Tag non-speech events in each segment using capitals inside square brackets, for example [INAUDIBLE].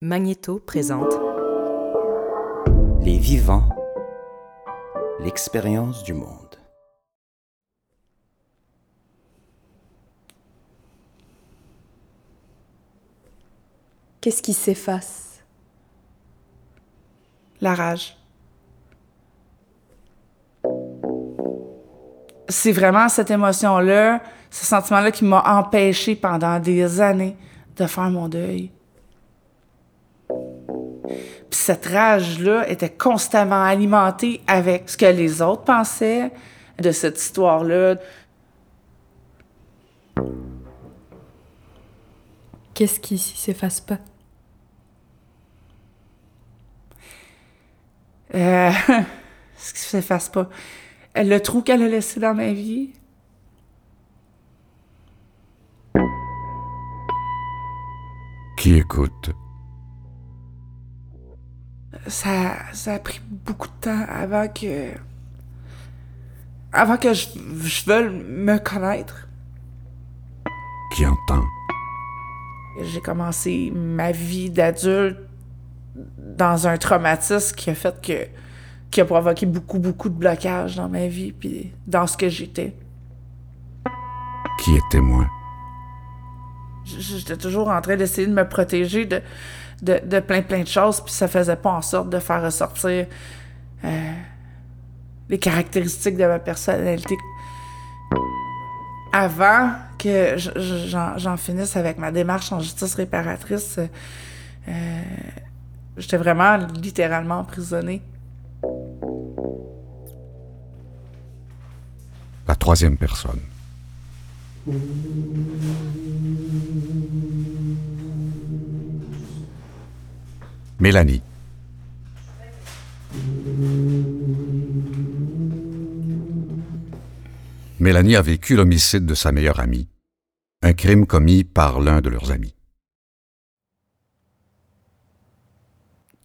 Magnéto présente Les vivants, l'expérience du monde. Qu'est-ce qui s'efface? La rage. C'est vraiment cette émotion-là, ce sentiment-là qui m'a empêché pendant des années de faire mon deuil. Puis cette rage-là était constamment alimentée avec ce que les autres pensaient de cette histoire-là. Qu'est-ce qui s'efface pas? Euh, [LAUGHS] ce qui s'efface pas. Le trou qu'elle a laissé dans ma vie. Qui écoute? Ça, ça a pris beaucoup de temps avant que. avant que je, je veuille me connaître. Qui entend? J'ai commencé ma vie d'adulte dans un traumatisme qui a fait que. qui a provoqué beaucoup, beaucoup de blocages dans ma vie, puis dans ce que j'étais. Qui est témoin J- J'étais toujours en train d'essayer de me protéger de, de, de plein, plein de choses, puis ça faisait pas en sorte de faire ressortir euh, les caractéristiques de ma personnalité. Avant que je- je- j'en finisse avec ma démarche en justice réparatrice, euh, j'étais vraiment littéralement emprisonnée. La troisième personne. Mélanie. Mélanie a vécu l'homicide de sa meilleure amie, un crime commis par l'un de leurs amis.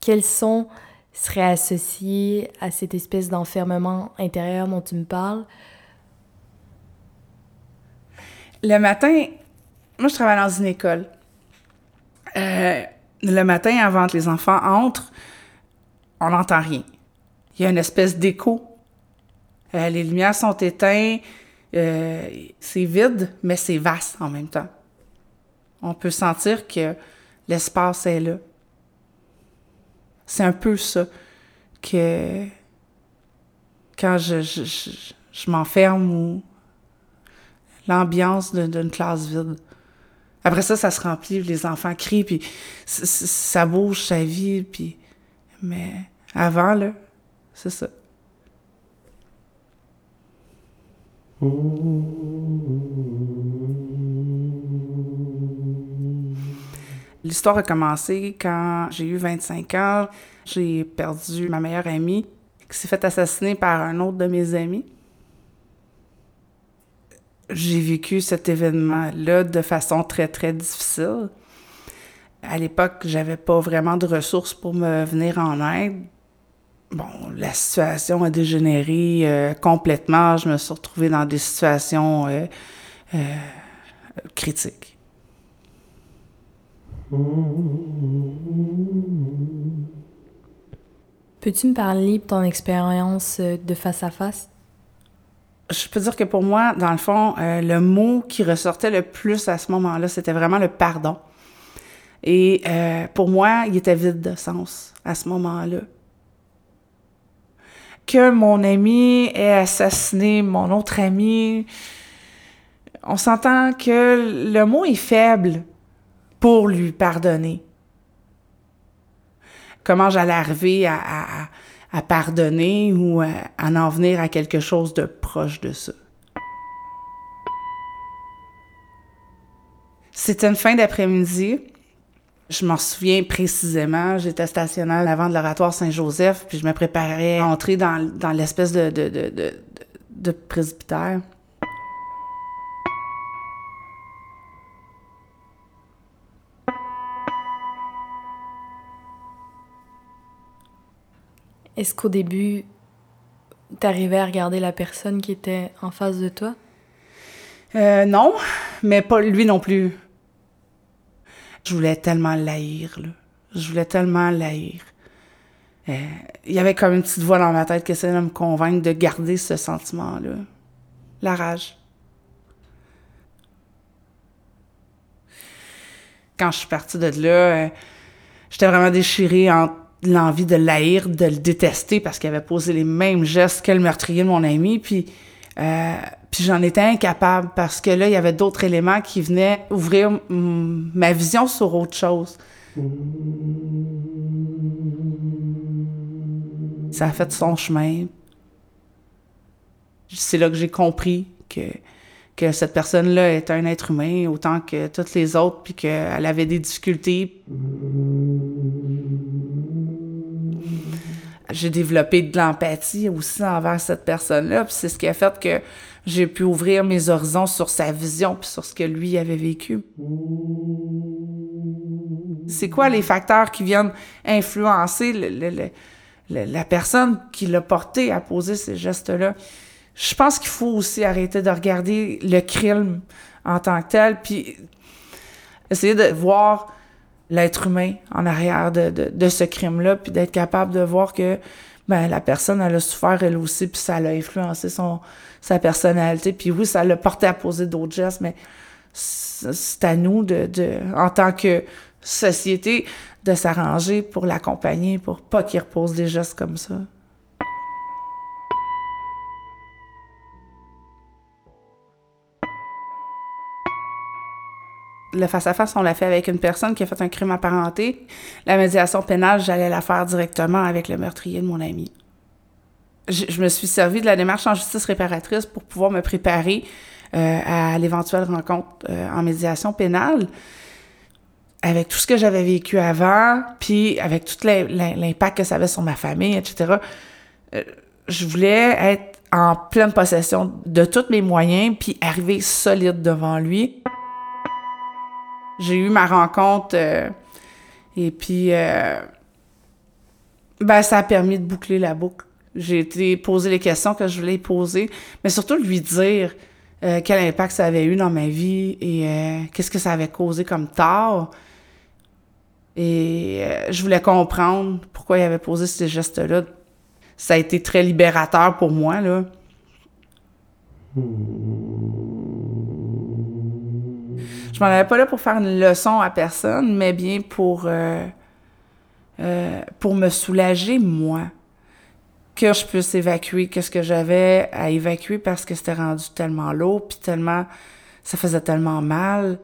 Quels sons seraient associés à cette espèce d'enfermement intérieur dont tu me parles? Le matin, moi, je travaille dans une école. Euh, le matin, avant que les enfants entrent, on n'entend rien. Il y a une espèce d'écho. Euh, les lumières sont éteintes. euh, c'est vide, mais c'est vaste en même temps. On peut sentir que l'espace est là. C'est un peu ça que quand je, je, m'enferme ou l'ambiance d'une classe vide. Après ça, ça se remplit, les enfants crient, puis ça bouge, ça vit, puis... Mais avant, là, c'est ça. L'histoire a commencé quand j'ai eu 25 ans. J'ai perdu ma meilleure amie qui s'est fait assassiner par un autre de mes amis j'ai vécu cet événement-là de façon très, très difficile. À l'époque, j'avais pas vraiment de ressources pour me venir en aide. Bon, la situation a dégénéré euh, complètement. Je me suis retrouvée dans des situations euh, euh, critiques. Peux-tu me parler de ton expérience de face à face? Je peux dire que pour moi, dans le fond, euh, le mot qui ressortait le plus à ce moment-là, c'était vraiment le pardon. Et euh, pour moi, il était vide de sens à ce moment-là. Que mon ami ait assassiné mon autre ami, on s'entend que le mot est faible pour lui pardonner. Comment j'allais arriver à, à pardonner ou à, en venir à quelque chose de proche de ça. C'était une fin d'après-midi. Je m'en souviens précisément. J'étais stationnaire avant de l'oratoire Saint-Joseph, puis je me préparais à entrer dans, dans l'espèce de, de, de, de presbytère. Est-ce qu'au début, t'arrivais à regarder la personne qui était en face de toi? Euh, non, mais pas lui non plus. Je voulais tellement l'haïr, là. Je voulais tellement l'haïr. Euh, il y avait comme une petite voix dans ma tête qui essayait de me convaincre de garder ce sentiment-là. La rage. Quand je suis partie de là, euh, j'étais vraiment déchirée entre l'envie de l'haïr, de le détester parce qu'il avait posé les mêmes gestes que le meurtrier de mon ami, puis euh, puis j'en étais incapable parce que là, il y avait d'autres éléments qui venaient ouvrir ma vision sur autre chose. Ça a fait son chemin. C'est là que j'ai compris que, que cette personne-là est un être humain autant que toutes les autres, puis qu'elle avait des difficultés. J'ai développé de l'empathie aussi envers cette personne-là, puis c'est ce qui a fait que j'ai pu ouvrir mes horizons sur sa vision puis sur ce que lui avait vécu. C'est quoi les facteurs qui viennent influencer la personne qui l'a porté à poser ces gestes-là? Je pense qu'il faut aussi arrêter de regarder le crime en tant que tel, puis essayer de voir l'être humain en arrière de, de ce crime-là, puis d'être capable de voir que ben la personne elle a souffert elle aussi puis ça l'a influencé son sa personnalité puis oui ça l'a porté à poser d'autres gestes mais c'est à nous de, de en tant que société de s'arranger pour l'accompagner pour pas qu'il repose des gestes comme ça. Le face-à-face, on l'a fait avec une personne qui a fait un crime apparenté. La médiation pénale, j'allais la faire directement avec le meurtrier de mon ami. Je, me suis servi de la démarche en justice réparatrice pour pouvoir me préparer euh, à l'éventuelle rencontre euh, en médiation pénale. Avec tout ce que j'avais vécu avant, puis avec tout l'impact que ça avait sur ma famille, etc., euh, je voulais être en pleine possession de tous mes moyens, puis arriver solide devant lui. J'ai eu ma rencontre euh, et puis euh, ben, ça a permis de boucler la boucle. J'ai été poser les questions que je voulais poser, mais surtout lui dire euh, quel impact ça avait eu dans ma vie et qu'est-ce que ça avait causé comme tort. Et je voulais comprendre pourquoi il avait posé ces gestes-là. Ça a été très libérateur pour moi, là. Je m'en avais pas là pour faire une leçon à personne, mais bien pour, euh, euh, pour me soulager, moi. Que je puisse évacuer qu'est-ce que j'avais à évacuer parce que c'était rendu tellement lourd, puis tellement... Ça faisait tellement mal.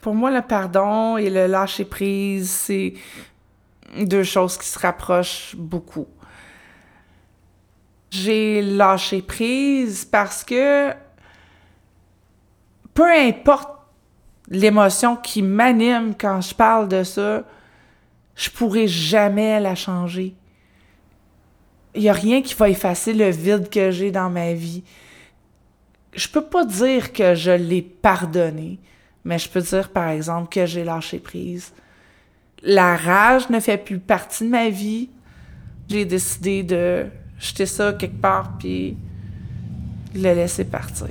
Pour moi, le pardon et le lâcher prise, c'est deux choses qui se rapprochent beaucoup. J'ai lâché prise parce que peu importe l'émotion qui m'anime quand je parle de ça, je pourrai jamais la changer. Il n'y a rien qui va effacer le vide que j'ai dans ma vie. Je peux pas dire que je l'ai pardonné, mais je peux dire, par exemple, que j'ai lâché prise la rage ne fait plus partie de ma vie. J'ai décidé de jeter ça quelque part puis le laisser partir.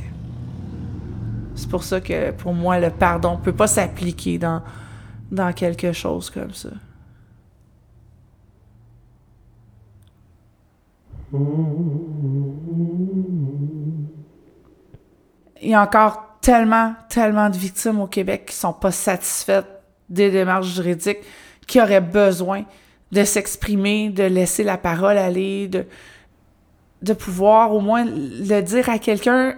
C'est pour ça que pour moi le pardon peut pas s'appliquer dans dans quelque chose comme ça. Il y a encore tellement, tellement de victimes au Québec qui sont pas satisfaites des démarches juridiques qui auraient besoin de s'exprimer, de laisser la parole aller, de, de pouvoir au moins le dire à quelqu'un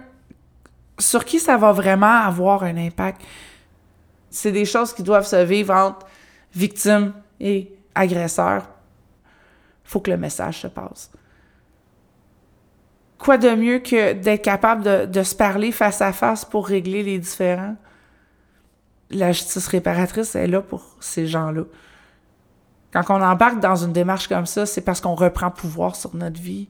sur qui ça va vraiment avoir un impact. C'est des choses qui doivent se vivre entre victime et agresseur. Faut que le message se passe. Quoi de mieux que d'être capable de, de se parler face à face pour régler les différends? La justice réparatrice est là pour ces gens-là. Quand on embarque dans une démarche comme ça, c'est parce qu'on reprend pouvoir sur notre vie.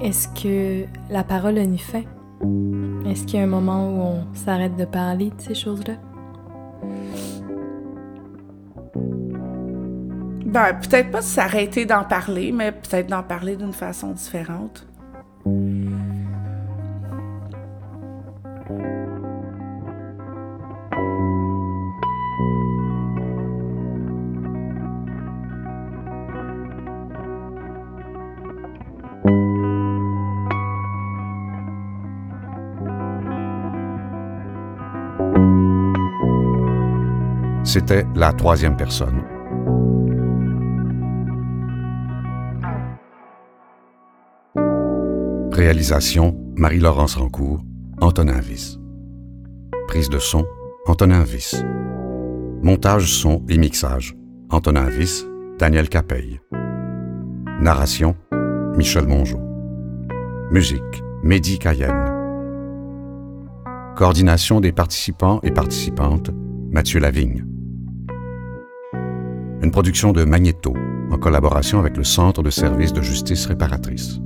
Est-ce que la parole a une fin? Est-ce qu'il y a un moment où on s'arrête de parler de ces choses-là? Ben, peut-être pas s'arrêter d'en parler, mais peut-être d'en parler d'une façon différente. C'était la troisième personne. Réalisation Marie-Laurence Rancourt, Antonin Viss. Prise de son Antonin Viss. Montage son et mixage Antonin Viss, Daniel Capeille. Narration Michel Mongeau. Musique Mehdi Cayenne. Coordination des participants et participantes Mathieu Lavigne. Une production de Magnéto en collaboration avec le Centre de services de justice réparatrice.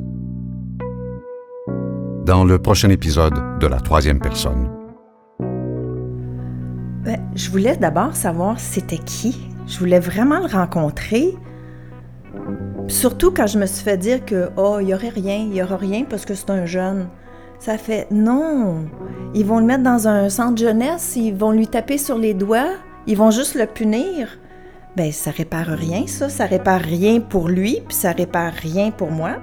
Dans le prochain épisode de La troisième personne. Ben, je voulais d'abord savoir c'était qui. Je voulais vraiment le rencontrer. Surtout quand je me suis fait dire que oh, il n'y aurait rien, il n'y aura rien parce que c'est un jeune. Ça fait non. Ils vont le mettre dans un centre jeunesse, ils vont lui taper sur les doigts, ils vont juste le punir ben ça répare rien, ça. Ça répare rien pour lui, puis ça répare rien pour moi.